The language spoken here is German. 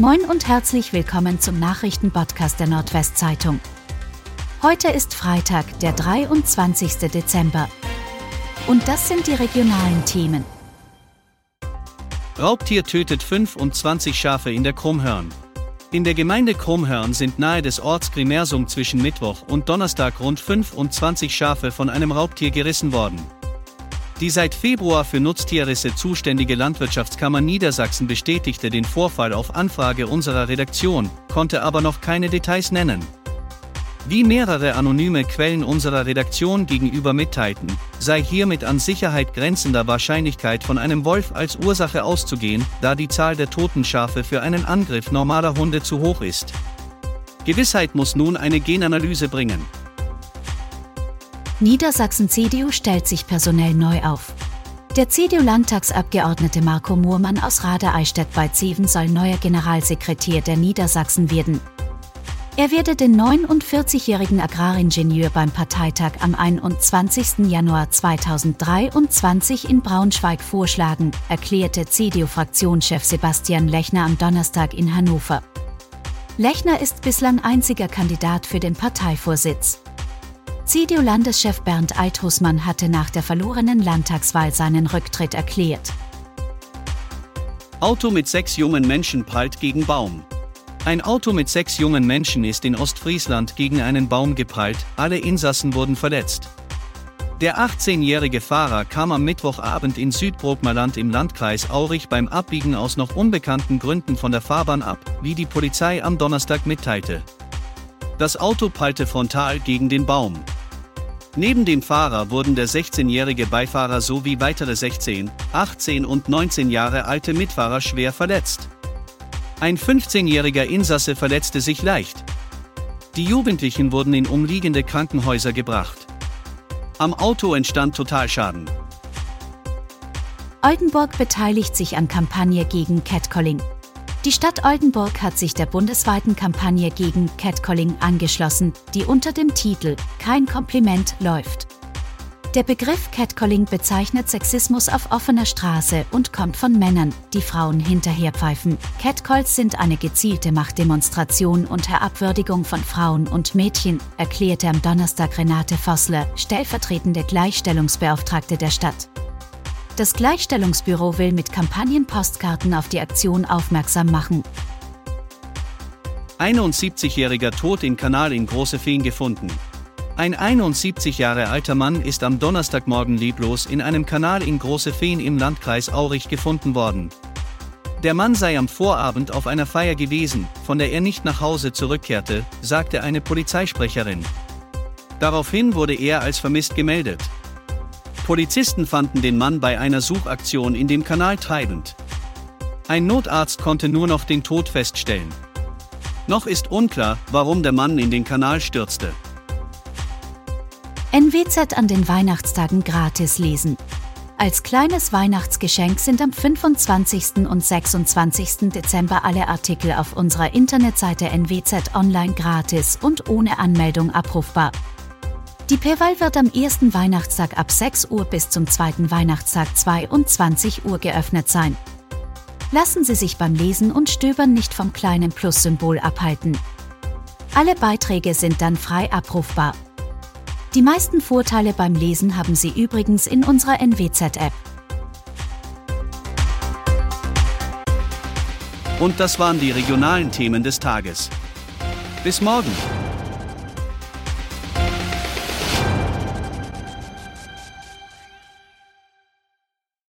Moin und herzlich willkommen zum Nachrichtenpodcast der Nordwestzeitung. Heute ist Freitag, der 23. Dezember. Und das sind die regionalen Themen. Raubtier tötet 25 Schafe in der Krummhörn. In der Gemeinde Krummhörn sind nahe des Orts Grimersum zwischen Mittwoch und Donnerstag rund 25 Schafe von einem Raubtier gerissen worden. Die seit Februar für Nutztierrisse zuständige Landwirtschaftskammer Niedersachsen bestätigte den Vorfall auf Anfrage unserer Redaktion, konnte aber noch keine Details nennen. Wie mehrere anonyme Quellen unserer Redaktion gegenüber mitteilten, sei hier mit an Sicherheit grenzender Wahrscheinlichkeit von einem Wolf als Ursache auszugehen, da die Zahl der toten Schafe für einen Angriff normaler Hunde zu hoch ist. Gewissheit muss nun eine Genanalyse bringen. Niedersachsen CDU stellt sich personell neu auf. Der CDU-Landtagsabgeordnete Marco Muhrmann aus Radeeistedt bei Zeven soll neuer Generalsekretär der Niedersachsen werden. Er werde den 49-jährigen Agraringenieur beim Parteitag am 21. Januar 2023 in Braunschweig vorschlagen, erklärte CDU-Fraktionschef Sebastian Lechner am Donnerstag in Hannover. Lechner ist bislang einziger Kandidat für den Parteivorsitz. CDU-Landeschef Bernd Althusmann hatte nach der verlorenen Landtagswahl seinen Rücktritt erklärt. Auto mit sechs jungen Menschen prallt gegen Baum. Ein Auto mit sechs jungen Menschen ist in Ostfriesland gegen einen Baum geprallt, alle Insassen wurden verletzt. Der 18-jährige Fahrer kam am Mittwochabend in Südbrookmerland im Landkreis Aurich beim Abbiegen aus noch unbekannten Gründen von der Fahrbahn ab, wie die Polizei am Donnerstag mitteilte. Das Auto prallte frontal gegen den Baum. Neben dem Fahrer wurden der 16-jährige Beifahrer sowie weitere 16, 18 und 19 Jahre alte Mitfahrer schwer verletzt. Ein 15-jähriger Insasse verletzte sich leicht. Die Jugendlichen wurden in umliegende Krankenhäuser gebracht. Am Auto entstand Totalschaden. Oldenburg beteiligt sich an Kampagne gegen Catcalling. Die Stadt Oldenburg hat sich der bundesweiten Kampagne gegen Catcalling angeschlossen, die unter dem Titel Kein Kompliment läuft. Der Begriff Catcalling bezeichnet Sexismus auf offener Straße und kommt von Männern, die Frauen hinterherpfeifen. Catcalls sind eine gezielte Machtdemonstration und Herabwürdigung von Frauen und Mädchen, erklärte am Donnerstag Renate Vossler, stellvertretende Gleichstellungsbeauftragte der Stadt. Das Gleichstellungsbüro will mit Kampagnenpostkarten auf die Aktion aufmerksam machen. 71-jähriger Tod in Kanal in Große Feen gefunden. Ein 71 Jahre alter Mann ist am Donnerstagmorgen leblos in einem Kanal in Große Feen im Landkreis Aurich gefunden worden. Der Mann sei am Vorabend auf einer Feier gewesen, von der er nicht nach Hause zurückkehrte, sagte eine Polizeisprecherin. Daraufhin wurde er als vermisst gemeldet. Polizisten fanden den Mann bei einer Suchaktion in dem Kanal treibend. Ein Notarzt konnte nur noch den Tod feststellen. Noch ist unklar, warum der Mann in den Kanal stürzte. NWZ an den Weihnachtstagen gratis lesen. Als kleines Weihnachtsgeschenk sind am 25. und 26. Dezember alle Artikel auf unserer Internetseite NWZ online gratis und ohne Anmeldung abrufbar. Die Perwahl wird am ersten Weihnachtstag ab 6 Uhr bis zum zweiten Weihnachtstag 22 Uhr geöffnet sein. Lassen Sie sich beim Lesen und Stöbern nicht vom kleinen Plus-Symbol abhalten. Alle Beiträge sind dann frei abrufbar. Die meisten Vorteile beim Lesen haben Sie übrigens in unserer NWZ-App. Und das waren die regionalen Themen des Tages. Bis morgen!